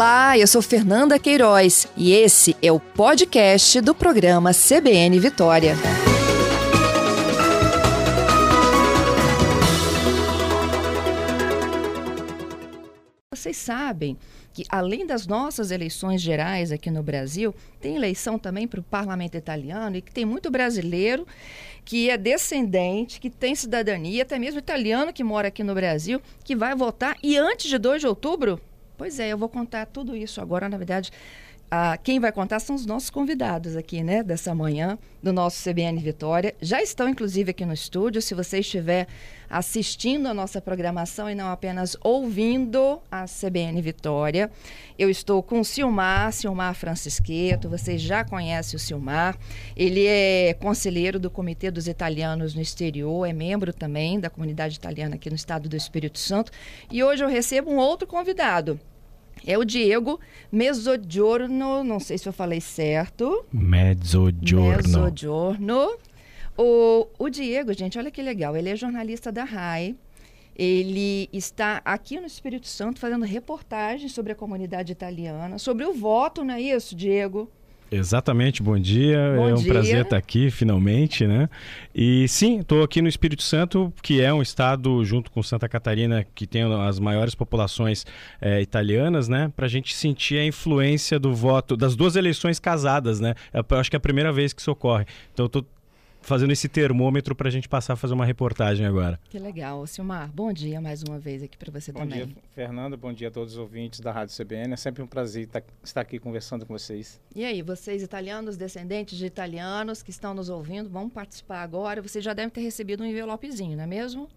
Olá, eu sou Fernanda Queiroz e esse é o podcast do programa CBN Vitória. Vocês sabem que, além das nossas eleições gerais aqui no Brasil, tem eleição também para o parlamento italiano e que tem muito brasileiro que é descendente, que tem cidadania, até mesmo italiano que mora aqui no Brasil, que vai votar e antes de 2 de outubro Pois é, eu vou contar tudo isso agora, na verdade. Ah, quem vai contar são os nossos convidados aqui, né, dessa manhã, do nosso CBN Vitória. Já estão, inclusive, aqui no estúdio. Se você estiver assistindo a nossa programação e não apenas ouvindo a CBN Vitória, eu estou com o Silmar, Silmar Francisqueto. Vocês já conhecem o Silmar. Ele é conselheiro do Comitê dos Italianos no Exterior, é membro também da comunidade italiana aqui no estado do Espírito Santo. E hoje eu recebo um outro convidado é o Diego Mezzogiorno, não sei se eu falei certo. Mezzogiorno. Mezzogiorno. O, o Diego, gente, olha que legal, ele é jornalista da RAI. Ele está aqui no Espírito Santo fazendo reportagens sobre a comunidade italiana, sobre o voto, não é isso, Diego? Exatamente, bom dia. Bom é um dia. prazer estar aqui finalmente, né? E sim, estou aqui no Espírito Santo, que é um estado junto com Santa Catarina que tem as maiores populações é, italianas, né? Para a gente sentir a influência do voto das duas eleições casadas, né? Eu acho que é a primeira vez que isso ocorre. Então, estou fazendo esse termômetro para a gente passar a fazer uma reportagem agora. Que legal. Silmar, bom dia mais uma vez aqui para você bom também. Bom dia, Fernanda. Bom dia a todos os ouvintes da Rádio CBN. É sempre um prazer estar aqui conversando com vocês. E aí, vocês italianos, descendentes de italianos que estão nos ouvindo, vão participar agora. Vocês já devem ter recebido um envelopezinho, não é mesmo?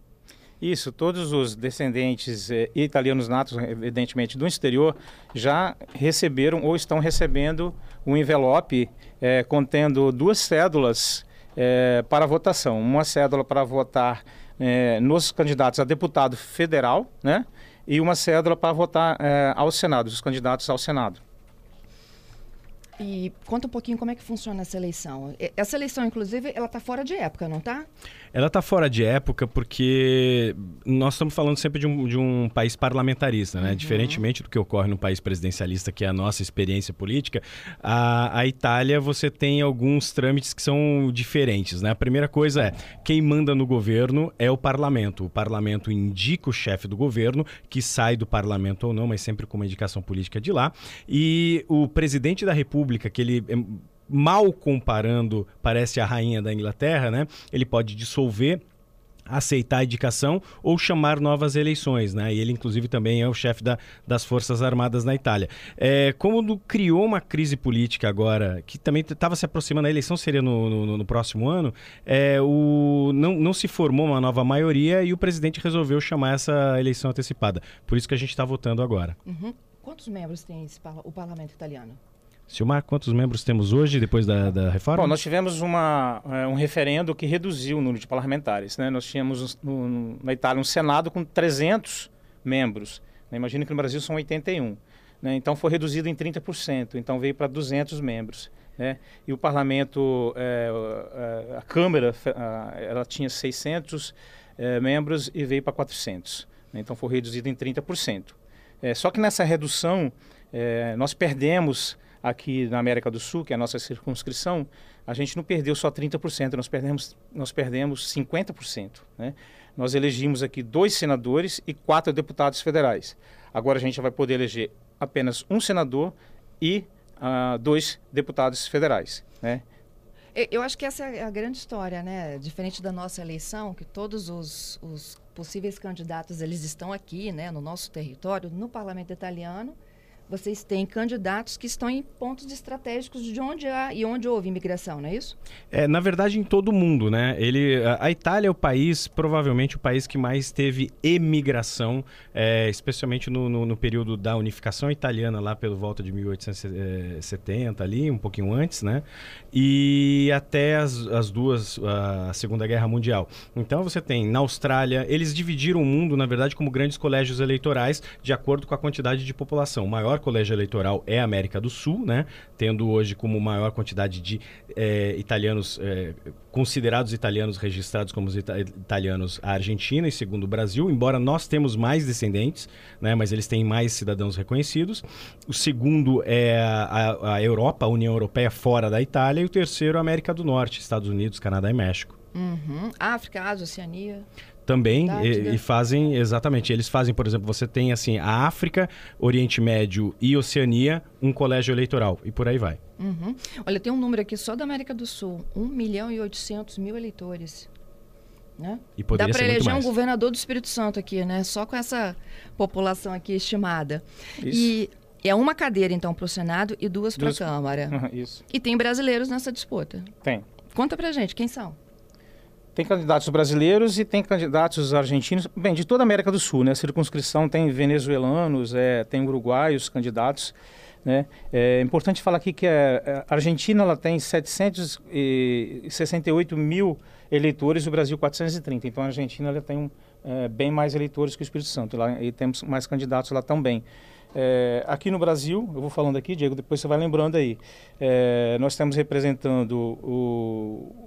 Isso, todos os descendentes eh, italianos natos, evidentemente, do exterior, já receberam ou estão recebendo um envelope eh, contendo duas cédulas é, para votação. Uma cédula para votar é, nos candidatos a deputado federal, né? E uma cédula para votar é, ao Senado, os candidatos ao Senado. E conta um pouquinho como é que funciona essa eleição. Essa eleição, inclusive, ela está fora de época, não está? Ela está fora de época porque nós estamos falando sempre de um, de um país parlamentarista, né? Uhum. Diferentemente do que ocorre no país presidencialista, que é a nossa experiência política, a, a Itália você tem alguns trâmites que são diferentes, né? A primeira coisa é, quem manda no governo é o parlamento. O parlamento indica o chefe do governo, que sai do parlamento ou não, mas sempre com uma indicação política de lá. E o presidente da república, que ele mal comparando, parece a rainha da Inglaterra, né? Ele pode dissolver aceitar a indicação ou chamar novas eleições, né? E ele, inclusive, também é o chefe da, das Forças Armadas na Itália. É, como criou uma crise política agora, que também estava se aproximando, a eleição seria no, no, no próximo ano, é, o, não, não se formou uma nova maioria e o presidente resolveu chamar essa eleição antecipada. Por isso que a gente está votando agora. Uhum. Quantos membros tem esse, o parlamento italiano? Silmar, quantos membros temos hoje, depois da, da reforma? Bom, nós tivemos uma, é, um referendo que reduziu o número de parlamentares. Né? Nós tínhamos no, na Itália um Senado com 300 membros. Né? Imagina que no Brasil são 81. Né? Então foi reduzido em 30%. Então veio para 200 membros. Né? E o parlamento, é, é, a Câmara, ela tinha 600 é, membros e veio para 400. Né? Então foi reduzido em 30%. É, só que nessa redução, é, nós perdemos aqui na América do Sul, que é a nossa circunscrição, a gente não perdeu só 30%, nós perdemos, nós perdemos 50%. Né? Nós elegimos aqui dois senadores e quatro deputados federais. Agora a gente vai poder eleger apenas um senador e uh, dois deputados federais. Né? Eu acho que essa é a grande história, né? Diferente da nossa eleição, que todos os, os possíveis candidatos eles estão aqui, né, no nosso território, no parlamento italiano vocês têm candidatos que estão em pontos estratégicos de onde há e onde houve imigração, não é isso? É, na verdade, em todo o mundo, né? Ele, a, Itália é o país, provavelmente o país que mais teve emigração, é, especialmente no, no, no, período da unificação italiana, lá pelo volta de 1870, ali, um pouquinho antes, né? E até as, as duas, a Segunda Guerra Mundial. Então você tem na Austrália, eles dividiram o mundo, na verdade, como grandes colégios eleitorais, de acordo com a quantidade de população. O maior colégio eleitoral é a América do Sul, né? Tendo hoje como maior quantidade de é, italianos, é, considerados italianos registrados como ita italianos a Argentina e segundo o Brasil, embora nós temos mais descendentes, né? Mas eles têm mais cidadãos reconhecidos. O segundo é a, a Europa, a União Europeia fora da Itália, e o terceiro a América do Norte, Estados Unidos, Canadá e México. Uhum. África, Ásia, Oceania. Também, e, e, fazem, exatamente, eles fazem, por exemplo, você tem assim, a África, Oriente Médio e Oceania, um colégio eleitoral, e por aí vai. Uhum. Olha, tem um número aqui só da América do Sul, 1 milhão e 800 mil eleitores. Né? E Dá para eleger um governador do Espírito Santo aqui, né? Só com essa população aqui estimada. Isso. E é uma cadeira, então, para o Senado e duas, duas... para a Câmara. Isso. E tem brasileiros nessa disputa. Tem. Conta pra gente, quem são? Tem candidatos brasileiros e tem candidatos argentinos, bem, de toda a América do Sul, né? A circunscrição tem venezuelanos, é, tem uruguaios candidatos, né? É importante falar aqui que a Argentina ela tem 768 mil eleitores o Brasil 430. Então a Argentina ela tem um, é, bem mais eleitores que o Espírito Santo. Lá, e temos mais candidatos lá também. É, aqui no Brasil, eu vou falando aqui, Diego, depois você vai lembrando aí. É, nós temos representando o,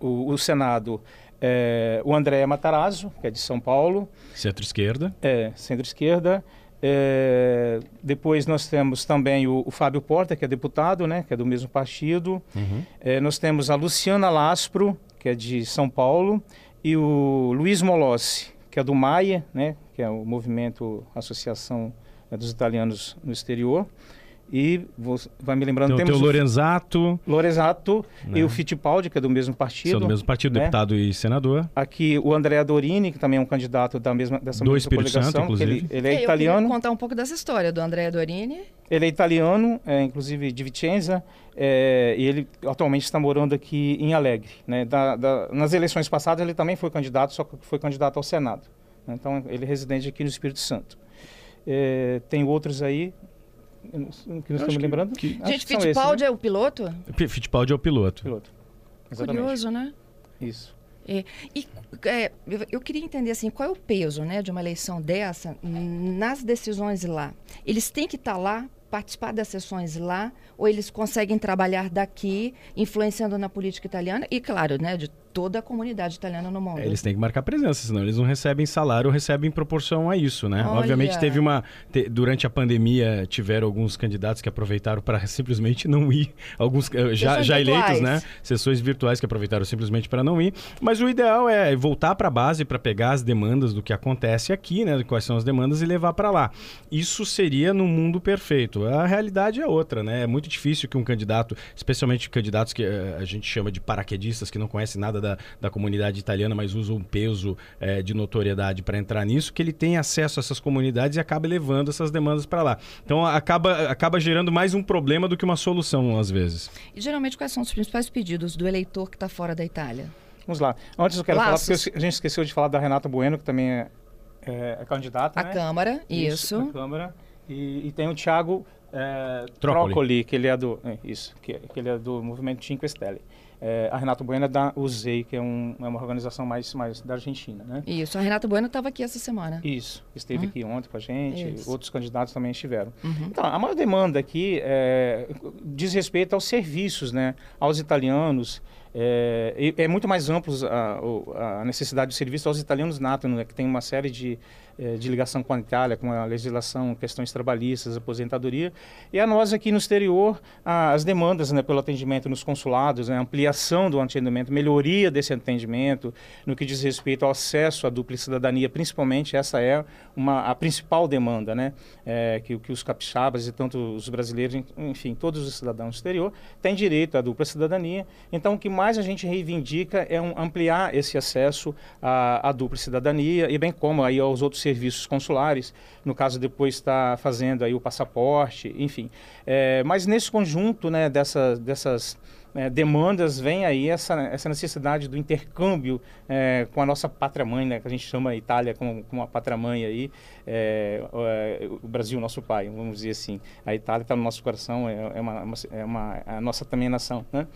o, o Senado é, o André Matarazzo, que é de São Paulo. Centro-esquerda. É, centro-esquerda. É, depois nós temos também o, o, Fábio Porta, que é deputado, né, que é do mesmo partido. Uhum. É, nós temos a Luciana Laspro, que é de São Paulo, e o Luiz Molossi, que é do MAIA, né, que é o Movimento Associação né, dos Italianos no Exterior. E vou, vai me lembrando... Então, temos o Lorenzato... Lorenzato né? e o Fittipaldi, que é do mesmo partido. São do mesmo partido, né? deputado e senador. Aqui o André Dorini, que também é um candidato da mesma, dessa do mesma Espírito Santo, inclusive. Ele, ele é, italiano. Eu contar um pouco dessa história do André Dorini. Ele é italiano, é, inclusive de Vicenza, é, e ele atualmente está morando aqui em Alegre. Né? Da, da, nas eleições passadas ele também foi candidato, só que foi candidato ao Senado. Né? Então ele é residente aqui no Espírito Santo. É, tem outros aí, que nós estamos lembrando? Que... Gente, Fittipaldi né? é o piloto? Fittipaldi é o piloto. piloto. Curioso, né? Isso. É, e é, eu queria entender assim, qual é o peso né, de uma eleição dessa nas decisões lá? Eles têm que estar tá lá, participar das sessões lá, ou eles conseguem trabalhar daqui, influenciando na política italiana e, claro, né, de toda a comunidade italiana no mundo. Eles têm que marcar presença, senão eles não recebem salário recebem em proporção a isso, né? Olha. Obviamente teve uma te, durante a pandemia tiveram alguns candidatos que aproveitaram para simplesmente não ir, alguns eh, já, já eleitos, né? Sessões virtuais que aproveitaram simplesmente para não ir, mas o ideal é voltar para a base para pegar as demandas do que acontece aqui, né? Quais são as demandas e levar para lá. Isso seria no mundo perfeito. A realidade é outra, né? É muito difícil que um candidato, especialmente candidatos que uh, a gente chama de paraquedistas que não conhecem nada da, da comunidade italiana, mas usa um peso é, de notoriedade para entrar nisso, que ele tem acesso a essas comunidades e acaba levando essas demandas para lá. Então acaba, acaba gerando mais um problema do que uma solução, às vezes. E geralmente quais são os principais pedidos do eleitor que está fora da Itália? Vamos lá. Antes eu quero Laços. falar, porque a gente esqueceu de falar da Renata Bueno, que também é, é, é candidata. A né? Câmara, isso. isso. A Câmara. E, e tem o Thiago é, Trócoli, que ele é do. É, isso, que, que, ele é do movimento Cinque Stelle. É, a Renata Bueno é da UZEI, que é, um, é, uma organização mais, mais da Argentina, né? Isso, a Renata Bueno estava aqui essa semana. Isso, esteve uhum. aqui ontem com a gente, Isso. outros candidatos também estiveram. Uhum. Então, a maior demanda aqui é, diz respeito aos serviços, né? Aos italianos, é, é, muito mais amplo a, a, necessidade de serviço aos italianos nato, né, que tem uma série de, é, de ligação com a Itália, com a legislação, questões trabalhistas, aposentadoria. E a nós aqui no exterior, as demandas né, pelo atendimento nos consulados, né, ampliação do atendimento, melhoria desse atendimento, no que diz respeito ao acesso à dupla cidadania, principalmente essa é uma, a principal demanda, né, é, que, que os capixabas e tanto os brasileiros, enfim, todos os cidadãos do exterior, têm direito à dupla cidadania. Então, o que mais mais a gente reivindica é um, ampliar esse acesso à, à, dupla cidadania e bem como aí aos outros serviços consulares, no caso depois está fazendo aí o passaporte, enfim. É, mas nesse conjunto né, dessa, dessas é, demandas vem aí essa, essa necessidade do intercâmbio é, com a nossa pátria-mãe, né, que a gente chama a Itália como, como uma pátria-mãe aí, é, é, o Brasil, nosso pai, vamos dizer assim. A Itália está no nosso coração, é, é, uma, é uma, a nossa também nação, né?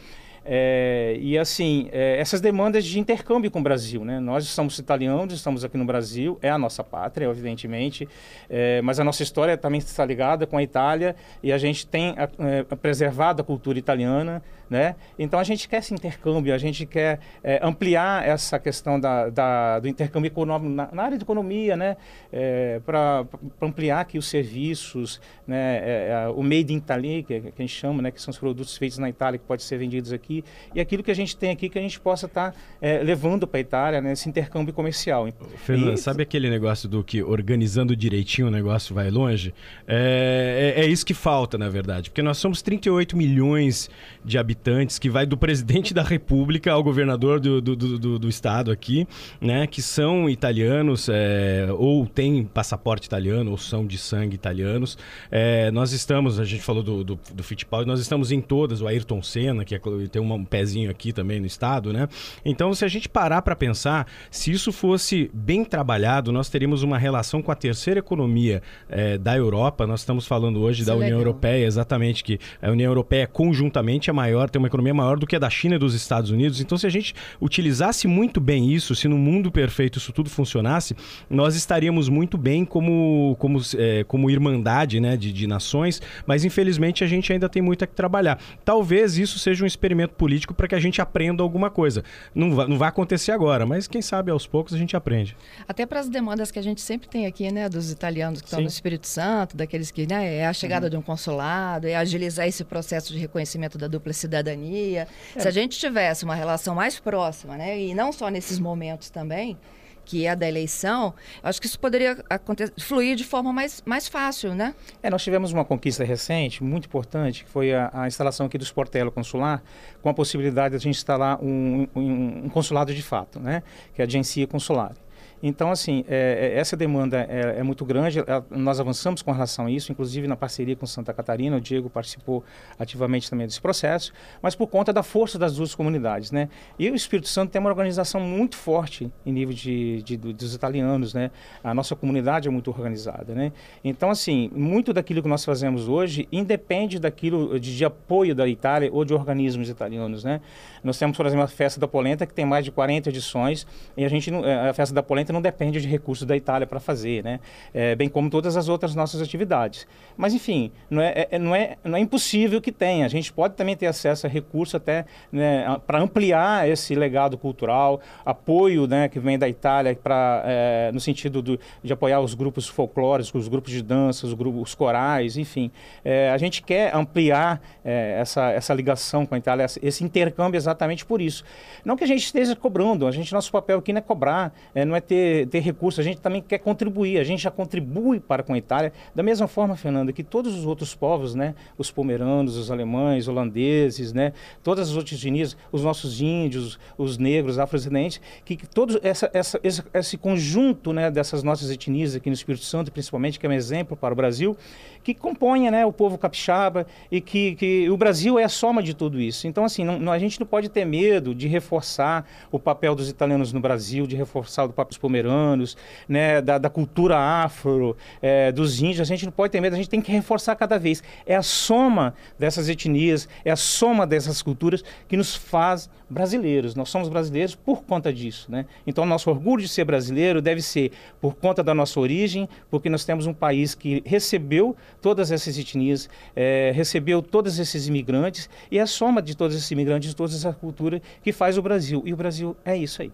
É, e assim, é, essas demandas de intercâmbio com o Brasil, né? Nós somos italianos, estamos aqui no Brasil, é a nossa pátria, evidentemente, é, mas a nossa história também está ligada com a Itália e a gente tem é, preservado a cultura italiana, né? Então a gente quer esse intercâmbio, a gente quer é, ampliar essa questão da, da, do intercâmbio econômico na, na área de economia, né? É, para ampliar aqui os serviços, né? É, o made in Italy, que, que, a gente chama, né? que são os produtos feitos na Itália que podem ser vendidos aqui, e aquilo que a gente tem aqui que a gente possa estar tá, levando para a Itália, né? esse intercâmbio comercial. Fernando, e... sabe aquele negócio do que organizando direitinho o negócio vai longe? É, é, é isso que falta, na verdade, porque nós somos 38 milhões de habitantes habitantes, que vai do presidente da República ao governador do, do, do, do estado aqui, né? Que são italianos, é, ou têm passaporte italiano, ou são de sangue italianos. É, nós estamos, a gente falou do, do, do Fittipaldi, nós estamos em todas, o Ayrton Senna, que é, tem um pezinho aqui também no estado, né? Então, se a gente parar para pensar, se isso fosse bem trabalhado, nós teríamos uma relação com a terceira economia é, da Europa. Nós estamos falando hoje isso da é União legal. Europeia, exatamente, que a União Europeia conjuntamente é maior ter uma economia maior do que a da China e dos Estados Unidos. Então, se a gente utilizasse muito bem isso, se no mundo perfeito isso tudo funcionasse, nós estaríamos muito bem como, como, é, como irmandade né, de, de nações, mas infelizmente a gente ainda tem muito a que trabalhar. Talvez isso seja um experimento político para que a gente aprenda alguma coisa. Não vai, não vai acontecer agora, mas quem sabe aos poucos a gente aprende. Até para as demandas que a gente sempre tem aqui, né, dos italianos que estão no Espírito Santo, daqueles que né, é a chegada uhum. de um consulado, é agilizar esse processo de reconhecimento da dupla cidadania cidadania. É. Se a gente tivesse uma relação mais próxima, né, e não só nesses momentos também, que é a da eleição, acho que isso poderia acontecer, fluir de forma mais, mais fácil, né? É, nós tivemos uma conquista recente, muito importante, que foi a, a instalação aqui do Sportello Consular, com a possibilidade de a gente instalar um, um, um consulado de fato, né? Que é a agência consular. Então, assim, é, é, essa demanda é, é muito grande, nós avançamos com relação a isso, inclusive na parceria com Santa Catarina, o Diego participou ativamente também desse processo, mas por conta da força das duas comunidades, né? E o Espírito Santo tem uma organização muito forte em nível de, de, dos italianos, né? A nossa comunidade é muito organizada, né? Então, assim, muito daquilo que nós fazemos hoje independe daquilo de, de apoio da Itália ou de organismos italianos, né? Nós temos, por exemplo, a Festa da Polenta, que tem mais de 40 edições, e a gente, é, a Festa da Polenta não depende de recursos da Itália para fazer, né? É, bem como todas as outras nossas atividades. Mas, enfim, não é, é, não, é, não é impossível que tenha. A gente pode também ter acesso a recursos até né, para ampliar esse legado cultural, apoio né, que vem da Itália pra, é, no sentido do, de apoiar os grupos folclóricos, os grupos de dança, os grupos os corais, enfim. É, a gente quer ampliar é, essa, essa ligação com a Itália, esse intercâmbio exatamente por isso. Não que a gente esteja cobrando, a gente, nosso papel aqui não é cobrar, é, não é ter ter, ter recursos, a gente também quer contribuir, a gente já contribui para com a Itália, da mesma forma, Fernanda, que todos os outros povos, né, os pomeranos, os alemães, holandeses, né, todas as outras etnias, os nossos índios, os negros, afrodescendentes, que, que todo essa, essa, esse, esse conjunto né, dessas nossas etnias aqui no Espírito Santo, principalmente, que é um exemplo para o Brasil, que compõe né, o povo capixaba e que, que o Brasil é a soma de tudo isso. Então, assim, não, não, a gente não pode ter medo de reforçar o papel dos italianos no Brasil, de reforçar o papel dos pomeranos, né, da, da cultura afro, é, dos índios. A gente não pode ter medo, a gente tem que reforçar cada vez. É a soma dessas etnias, é a soma dessas culturas que nos faz brasileiros. Nós somos brasileiros por conta disso. Né? Então, nosso orgulho de ser brasileiro deve ser por conta da nossa origem, porque nós temos um país que recebeu todas essas etnias, é, recebeu todos esses imigrantes, e é a soma de todos esses imigrantes, de toda essa cultura que faz o Brasil. E o Brasil é isso aí.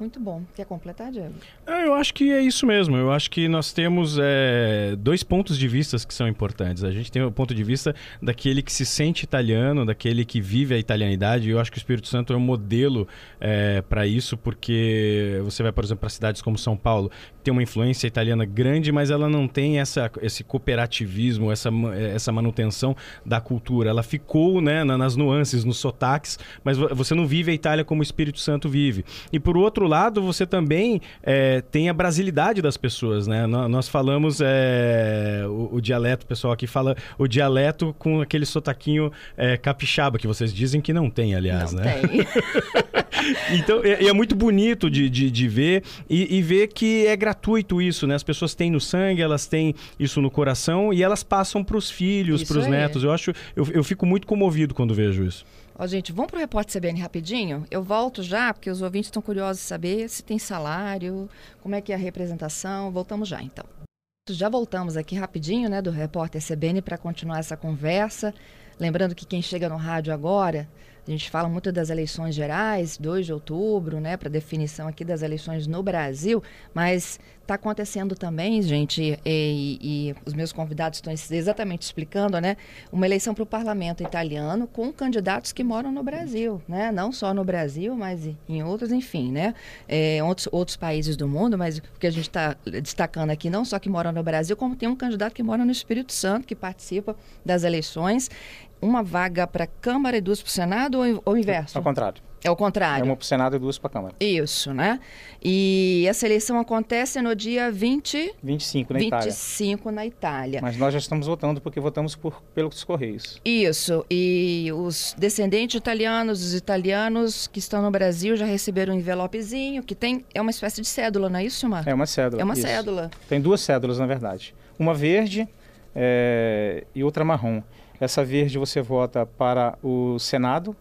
Muito bom. Quer completar, Diego? É, eu acho que é isso mesmo. Eu acho que nós temos é, dois pontos de vista que são importantes. A gente tem o ponto de vista daquele que se sente italiano, daquele que vive a italianidade. Eu acho que o Espírito Santo é um modelo é, para isso, porque você vai, por exemplo, para cidades como São Paulo, tem uma influência italiana grande, mas ela não tem essa, esse cooperativismo, essa, essa manutenção da cultura. Ela ficou né, nas nuances, nos sotaques, mas você não vive a Itália como o Espírito Santo vive. E por outro lado, você também é, tem a brasilidade das pessoas, né? Nós falamos é, o, o, dialeto, o pessoal aqui fala o dialeto com aquele sotaquinho é, capixaba, que vocês dizem que não tem, aliás, não né? Tem. então, é, é, muito bonito de, de, de ver e, e, ver que é gratuito isso, né? As pessoas têm no sangue, elas têm isso no coração e elas passam para os filhos, para os netos. Eu acho, eu, eu fico muito comovido quando vejo isso. Ó, gente, vamos para o repórter CBN rapidinho? Eu volto já, porque os ouvintes estão curiosos de saber se tem salário, como é que é a representação. Voltamos já, então. Já voltamos aqui rapidinho, né, do repórter CBN para continuar essa conversa. Lembrando que quem chega no rádio agora a gente fala muito das eleições gerais, 2 de outubro, né, para definição aqui das eleições no Brasil, mas está acontecendo também, gente, e, e, os meus convidados estão exatamente explicando, né, uma eleição para o parlamento italiano com candidatos que moram no Brasil, né, não só no Brasil, mas em outros, enfim, né, é, outros, outros países do mundo, mas o que a gente está destacando aqui, não só que moram no Brasil, como tem um candidato que mora no Espírito Santo, que participa das eleições, uma vaga para a Câmara e duas para o Senado ou, ou inverso? Ao contrário. É o contrário. É uma para o Senado e duas para a Câmara. Isso, né? E essa eleição acontece no dia 20... 25 na 25 Itália. 25 na Itália. Mas nós já estamos votando porque votamos por, pelos Correios. Isso. E os descendentes italianos, os italianos que estão no Brasil já receberam um envelopezinho que tem... É uma espécie de cédula, não é isso, Mar? É uma cédula. É uma isso. cédula. Tem duas cédulas, na verdade. Uma verde é, e outra marrom. Essa verde você vota para o Senado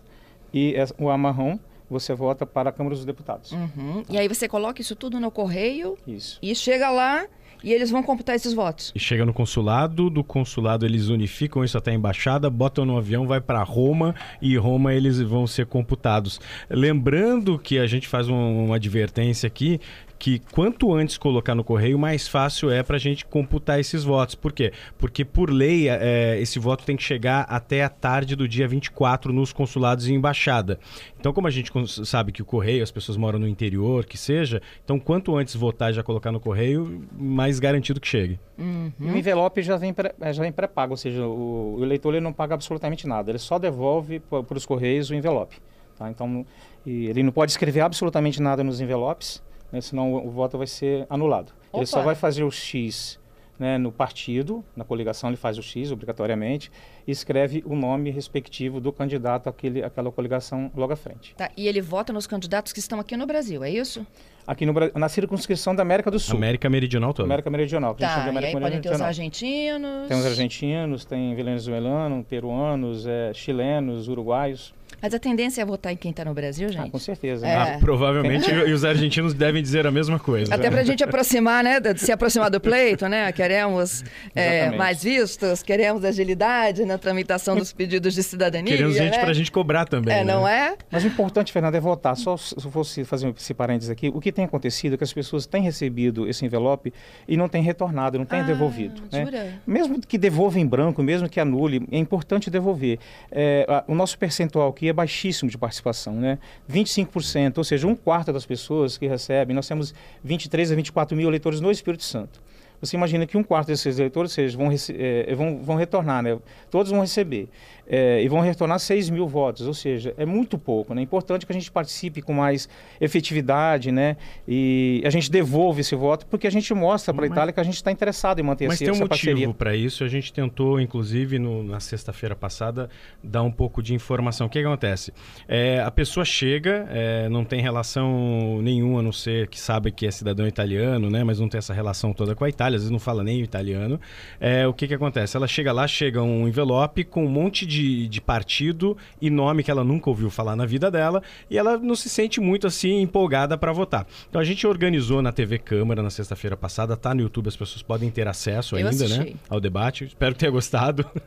e o marrom você vota para a Câmara dos Deputados. Uhum. E aí você coloca isso tudo no correio isso. e chega lá e eles vão computar esses votos. E chega no consulado, do consulado eles unificam isso até a embaixada, botam no avião, vai para Roma e Roma eles vão ser computados. Lembrando que a gente faz um, uma advertência aqui que quanto antes colocar no correio, mais fácil é para a gente computar esses votos. Por quê? Porque, por lei, é, esse voto tem que chegar até a tarde do dia 24 nos consulados e embaixada. Então, como a gente sabe que o correio, as pessoas moram no interior, que seja, então quanto antes votar e já colocar no correio, mais garantido que chegue. Uhum. E o envelope já vem pré-pago, ou seja, o, o eleitor ele não paga absolutamente nada, ele só devolve para os correios o envelope. Tá? Então, ele não pode escrever absolutamente nada nos envelopes, né, senão o, voto vai ser anulado. Opa. Ele só vai fazer o X né, no partido, na coligação ele faz o X obrigatoriamente, e escreve o nome respectivo do candidato àquele, àquela coligação logo à frente. Tá, e ele vota nos candidatos que estão aqui no Brasil, é isso? Aqui no na circunscrição da América do Sul. América Meridional toda. América Meridional. Tá, e aí podem ter os argentinos. Tem os argentinos, tem venezuelanos, peruanos, é, chilenos, uruguaios. Mas a tendência é votar em quem está no Brasil, gente? Ah, com certeza. É. Ah, provavelmente, e os argentinos devem dizer a mesma coisa. Até para a gente aproximar, né? Se aproximar do pleito, né? Queremos é, mais vistos, queremos agilidade na tramitação dos pedidos de cidadania. Queremos gente né? para a gente cobrar também. É, né? não é? Mas o importante, Fernando, é votar. Só se eu fosse fazer esse parênteses aqui, o que tem acontecido é que as pessoas têm recebido esse envelope e não têm retornado, não têm ah, devolvido. Né? Mesmo que devolva em branco, mesmo que anule, é importante devolver. É, a, o nosso percentual aqui é baixíssimo de participação, né? 25%, ou seja, um quarto das pessoas que recebem, nós temos 23 a 24 mil eleitores no Espírito Santo. Você imagina que um quarto desses eleitores seja, vão, é, vão, vão retornar, né? todos vão receber é, e vão retornar 6 mil votos, ou seja, é muito pouco. Né? É importante que a gente participe com mais efetividade né? e a gente devolva esse voto, porque a gente mostra para a Itália que a gente está interessado em manter mas Mas tem um motivo para isso, a gente tentou, inclusive, no, na sexta-feira passada, dar um pouco de informação. O que, que acontece? É, a pessoa chega, é, não tem relação nenhuma, a não ser que sabe que é cidadão italiano, né? mas não tem essa relação toda com a Itália, às vezes não fala nem o italiano. É, o que, que acontece? Ela chega lá, chega um envelope com um monte de de, de partido e nome que ela nunca ouviu falar na vida dela e ela não se sente muito assim empolgada para votar. Então a gente organizou na TV Câmara na sexta-feira passada, tá no YouTube, as pessoas podem ter acesso Eu ainda, né, assisti. né, ao debate. Espero que tenha gostado.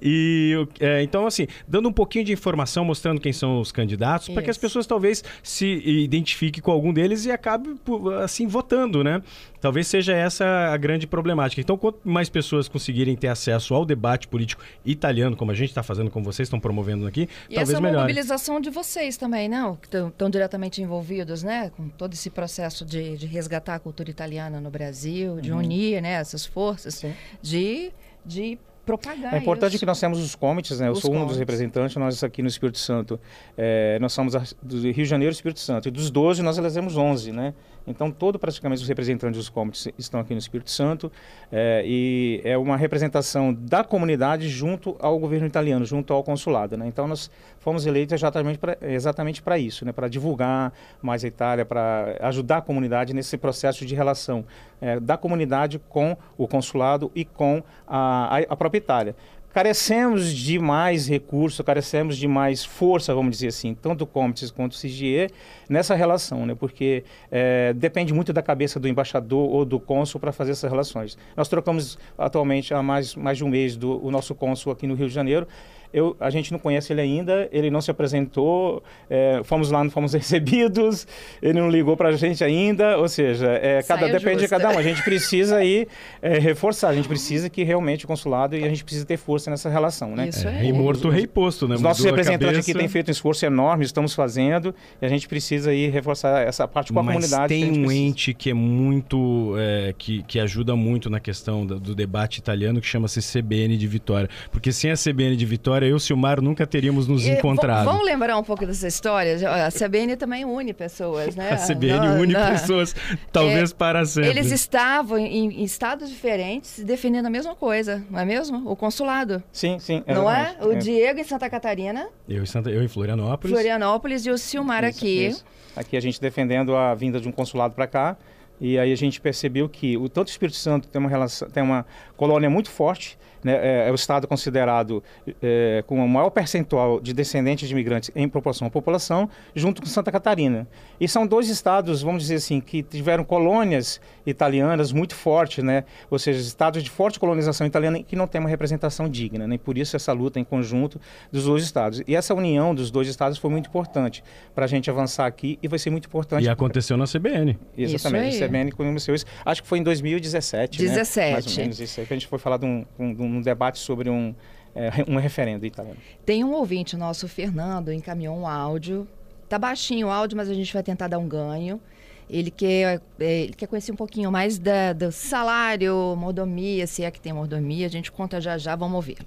E é, então assim, dando um pouquinho de informação, mostrando quem são os candidatos, para que as pessoas talvez se identifiquem com algum deles e acabe assim votando, né? Talvez seja essa a grande problemática. Então, quanto mais pessoas conseguirem ter acesso ao debate político italiano, como a gente está fazendo, como vocês estão promovendo aqui, e talvez essa é uma melhore. mobilização de vocês também, não? Que estão diretamente envolvidos, né? Com todo esse processo de, de resgatar a cultura italiana no Brasil, de uhum. unir né, essas forças, Sim. de, de propagar É importante isso. que nós temos os comitês, né? Eu Os sou um dos comitês. representantes, nós aqui no Espírito Santo, é, nós somos a- do Rio de Janeiro e Espírito Santo. E dos 12, nós elegemos 11, né? Então, todo praticamente os representantes dos comitês estão aqui no Espírito Santo. é, e é uma representação da comunidade junto ao governo italiano, junto ao consulado, né? Então, nós fomos eleitos exatamente para exatamente isso, né? Para divulgar mais a Itália, para ajudar a comunidade nesse processo de relação é, da comunidade com o consulado e com a, a- a própria Itália. carecemos de mais recursos, carecemos de mais força, vamos dizer assim, tanto o Comites quanto o CGE, nessa relação, né? porque é, depende muito da cabeça do embaixador ou do cônsul para fazer essas relações. Nós trocamos atualmente há mais, mais de um mês do, o nosso cônsul aqui no Rio de Janeiro, eu, a gente não conhece ele ainda, ele não se apresentou, é, fomos lá, não fomos recebidos, ele não ligou para a gente ainda, ou seja, é, cada, depende de cada um. A gente precisa aí é, reforçar, a gente precisa que realmente o consulado e a gente precisa ter força nessa relação, né? Isso é. Rei morto, rei posto, né? Os nossos Mudou representantes aqui têm feito um esforço enorme, estamos fazendo, e a gente precisa aí reforçar essa parte com a Mas comunidade. tem um ente que é muito, é, que, que ajuda muito na questão do, do debate italiano, que chama-se CBN de Vitória. Porque sem a CBN de Vitória, história, eu e o Silmar nunca teríamos nos e, encontrado. Vamos lembrar um pouco dessa história? A CBN também une pessoas, né? A CBN não, une não. pessoas, talvez é, para sempre. Eles estavam em, em, estados diferentes defendendo a mesma coisa, não é mesmo? O consulado. Sim, sim. Não é? O é. Diego em Santa Catarina. Eu em, Santa, eu em Florianópolis. Florianópolis e o Silmar isso, aqui. Isso. Aqui a gente defendendo a vinda de um consulado para cá. E aí a gente percebeu que o tanto o Espírito Santo tem uma relação, tem uma colônia muito forte né, é, é, o estado considerado é, com o maior percentual de descendentes de imigrantes em proporção à população, junto com Santa Catarina. E são dois estados, vamos dizer assim, que tiveram colônias italianas muito fortes, né? ou seja, estados de forte colonização italiana que não tem uma representação digna. Né? Por isso essa luta em conjunto dos dois estados. E essa união dos dois estados foi muito importante para a gente avançar aqui e vai ser muito importante. E aconteceu na CBN. Exatamente, a CBN conheceu isso. Acho que foi em 2017, 17. Né? Mais ou menos isso aí, que a gente foi falar de um, de um um debate sobre um, é, um referendo italiano. Tem um ouvinte nosso, Fernando, encaminhou um áudio. Tá baixinho o áudio, mas a gente vai tentar dar um ganho. Ele quer, é, ele quer conhecer um pouquinho mais da, do salário, mordomia, se é que tem mordomia. A gente conta já já, vamos ouvir.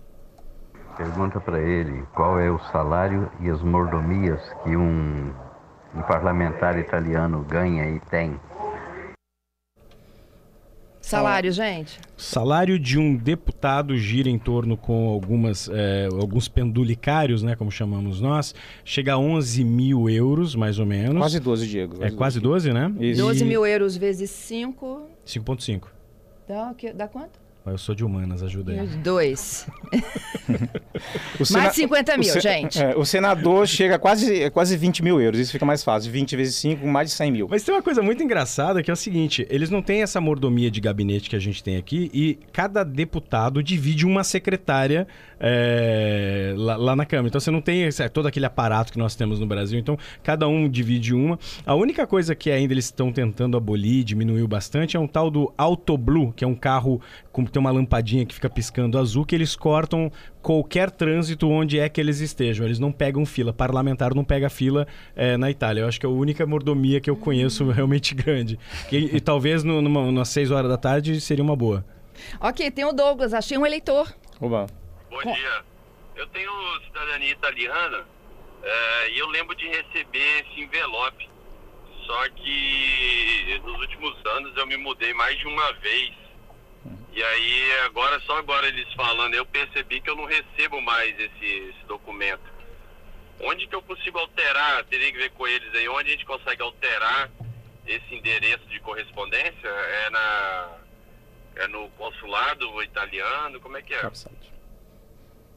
Pergunta para ele qual é o salário e as mordomias que um, um parlamentar italiano ganha e tem. Salário, gente? Salário de um deputado gira em torno com algumas, é, alguns pendulicários, né, como chamamos nós, chega a 11 mil euros, mais ou menos. Quase 12, Diego. Quase é quase 12, né? Isso. 12 mil euros vezes 5... 5.5. Dá, dá quanto? Eu sou de humanas, ajuda aí. Dois. Sena... Mais 50 mil, o gente. É, o senador chega a quase, quase 20 mil euros. Isso fica mais fácil. 20 vezes 5, mais de 100 mil. Mas tem uma coisa muito engraçada que é o seguinte: eles não têm essa mordomia de gabinete que a gente tem aqui e cada deputado divide uma secretária é, lá, lá, na Câmara. Então você não tem é, todo aquele aparato que nós temos no Brasil. Então cada um divide uma. A única coisa que ainda eles estão tentando abolir, diminuiu bastante, é um tal do Autoblue, que é um carro com tem uma lampadinha que fica piscando azul, que eles cortam qualquer trânsito onde é que eles estejam. Eles não pegam fila. Parlamentar não pega fila é, na Itália. Eu acho que é a única mordomia que eu conheço realmente grande. E, e talvez no, numa, umas 6 horas da tarde seria uma boa. Ok, tem o Douglas. Achei um eleitor. Oba. Bom dia. Eu tenho cidadania italiana é, e eu lembro de receber esse envelope. Só que nos últimos anos eu me mudei mais de uma vez e aí, agora, só agora eles falando, eu percebi que eu não recebo mais esse, esse documento. Onde que eu consigo alterar? Teria que ver com eles aí, onde a gente consegue alterar esse endereço de correspondência? É na é no consulado italiano? Como é que é?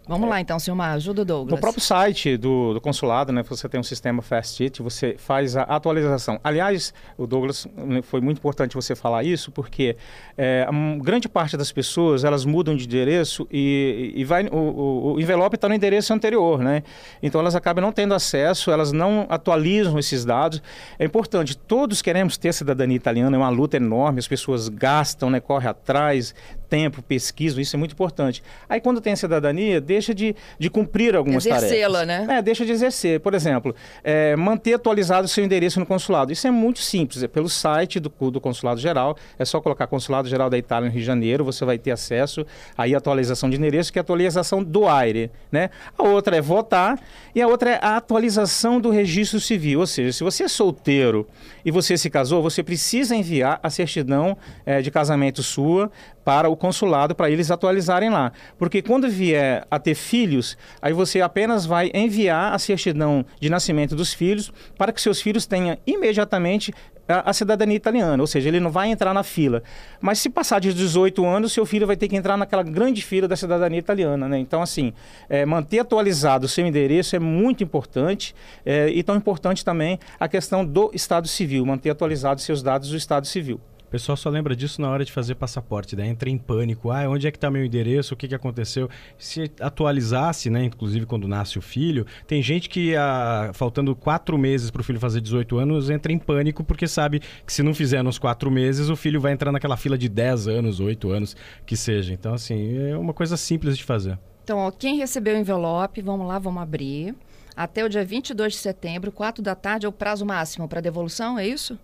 Vamos é. lá então, Silmar, ajuda o Douglas. No próprio site do, do, consulado, né, você tem um sistema FastIT, você faz a atualização. Aliás, o Douglas, né, foi muito importante você falar isso, porque é, grande parte das pessoas, elas mudam de endereço e, e vai, o, o, envelope está no endereço anterior, né? Então elas acabam não tendo acesso, elas não atualizam esses dados. É importante, todos queremos ter cidadania italiana, é uma luta enorme, as pessoas gastam, né, correm atrás, tempo, pesquisam, isso é muito importante. Aí quando tem a cidadania, deixa de, de cumprir algumas tarefas. Exercê-la, né? É, deixa de exercer. Por exemplo, é, manter atualizado o seu endereço no consulado. Isso é muito simples, é pelo site do, do Consulado Geral, é só colocar Consulado Geral da Itália no Rio de Janeiro, você vai ter acesso aí à atualização de endereço, que é a atualização do AIRE, né? A outra é votar e a outra é a atualização do registro civil, ou seja, se você é solteiro e você se casou, você precisa enviar a certidão é, de casamento sua para o consulado para eles atualizarem lá. Porque quando vier a ter filhos, aí você apenas vai enviar a certidão de nascimento dos filhos para que seus filhos tenham imediatamente a, a, cidadania italiana, ou seja, ele não vai entrar na fila. Mas se passar de 18 anos, seu filho vai ter que entrar naquela grande fila da cidadania italiana. Né? Então, assim, é, manter atualizado o seu endereço é muito importante é, e tão importante também a questão do Estado Civil, manter atualizados seus dados do Estado Civil pessoal só lembra disso na hora de fazer passaporte, daí entra em pânico. Ah, onde é que está meu endereço? O que, que aconteceu? Se atualizasse, né, inclusive quando nasce o filho, tem gente que, ah, faltando quatro meses para o filho fazer 18 anos, entra em pânico porque sabe que se não fizer nos quatro meses, o filho vai entrar naquela fila de 10 anos, 8 anos, que seja. Então, assim, é uma coisa simples de fazer. Então, ó, quem recebeu o envelope, vamos lá, vamos abrir. Até o dia 22 de setembro, 4 da tarde é o prazo máximo para devolução, é isso?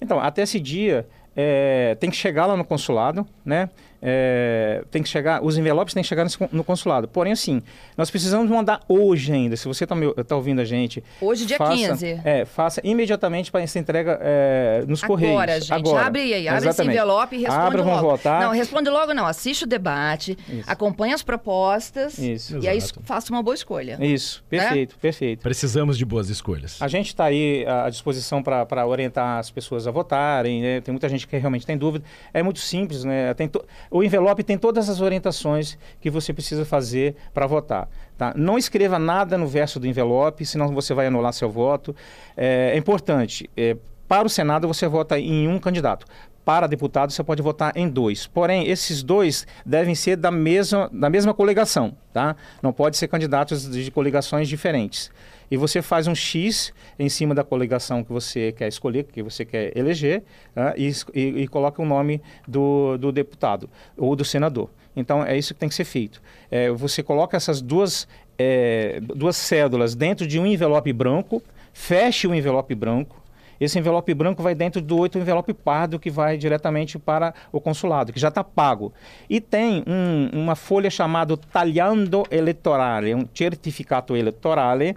Então, até esse dia, é, tem que chegar lá no consulado, né? É, tem que chegar, os envelopes têm que chegar no consulado. Porém, assim, nós precisamos mandar hoje ainda. Se você está tá ouvindo a gente. Hoje, dia faça, 15. É, faça imediatamente para essa entrega é, nos Agora, Correios. Gente, Agora, abre aí, abre esse envelope e responde Abra, logo. Votar. Não, responde logo não. Assiste o debate, Isso. acompanha as propostas Isso. e Exato. aí faça uma boa escolha. Isso, perfeito, né? perfeito. Precisamos de boas escolhas. A gente está aí à disposição para orientar as pessoas a votarem. Né? Tem muita gente que realmente tem dúvida. É muito simples, né? Tem to... O envelope tem todas as orientações que você precisa fazer para votar. Tá? Não escreva nada no verso do envelope, senão você vai anular seu voto. É, é importante. É, para o Senado, você vota em um candidato para deputado você pode votar em dois. Porém, esses dois devem ser da mesma, da mesma coligação, tá? Não pode ser candidatos de coligações diferentes e você faz um X em cima da coligação que você quer escolher, que você quer eleger, né, e, e, e, coloca o nome do, do deputado ou do senador. Então, é isso que tem que ser feito. É, você coloca essas duas, é, duas cédulas dentro de um envelope branco, feche o envelope branco, esse envelope branco vai dentro do outro envelope pardo que vai diretamente para o consulado, que já está pago. E tem um, uma folha chamada tagliando elettorale, um certificato elettorale,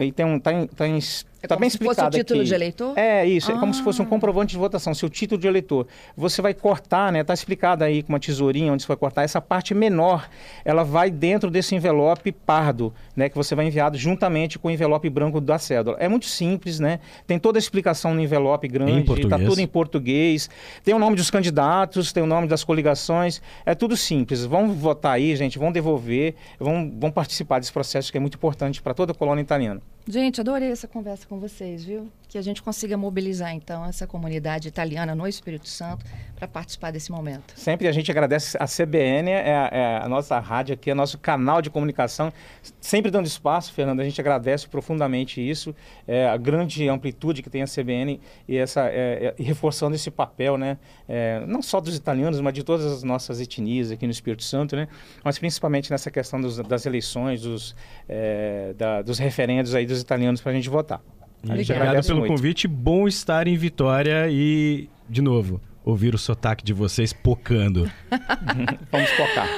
e tem um, tem, tem é tá bem se fosse o título aqui. de eleitor? É, isso. Ah. É como se fosse um ah. comprovante de votação, seu título de eleitor. Você vai cortar, né? Está explicado aí com uma tesourinha onde você vai cortar. Essa parte menor, ela vai dentro desse envelope pardo, né? Que você vai enviado juntamente com o envelope branco da cédula. É muito simples, né? Tem toda a explicação no envelope grande, está tudo em português. Tem o nome dos candidatos, tem o nome das coligações. É tudo simples. Vão votar aí, gente, vão devolver, vão, vão participar desse processo que é muito importante para toda a colônia italiana. Gente, adorei essa conversa com vocês, viu? Que a gente consiga mobilizar, então, essa comunidade italiana no Espírito Santo para participar desse momento. Sempre a gente agradece a CBN, é a, é a nossa rádio aqui, é nosso canal de comunicação, sempre dando espaço, Fernando. A gente agradece profundamente isso, é, a grande amplitude que tem a CBN e, essa, é, é, reforçando esse papel, né? É, não só dos italianos, mas de todas as nossas etnias aqui no Espírito Santo, né? Mas principalmente nessa questão dos, das eleições, dos, é, da, dos referendos aí dos italianos para a gente votar. Gente Obrigado pelo muito. convite. Bom estar em Vitória e, de novo, ouvir o sotaque de vocês pocando. Vamos focar.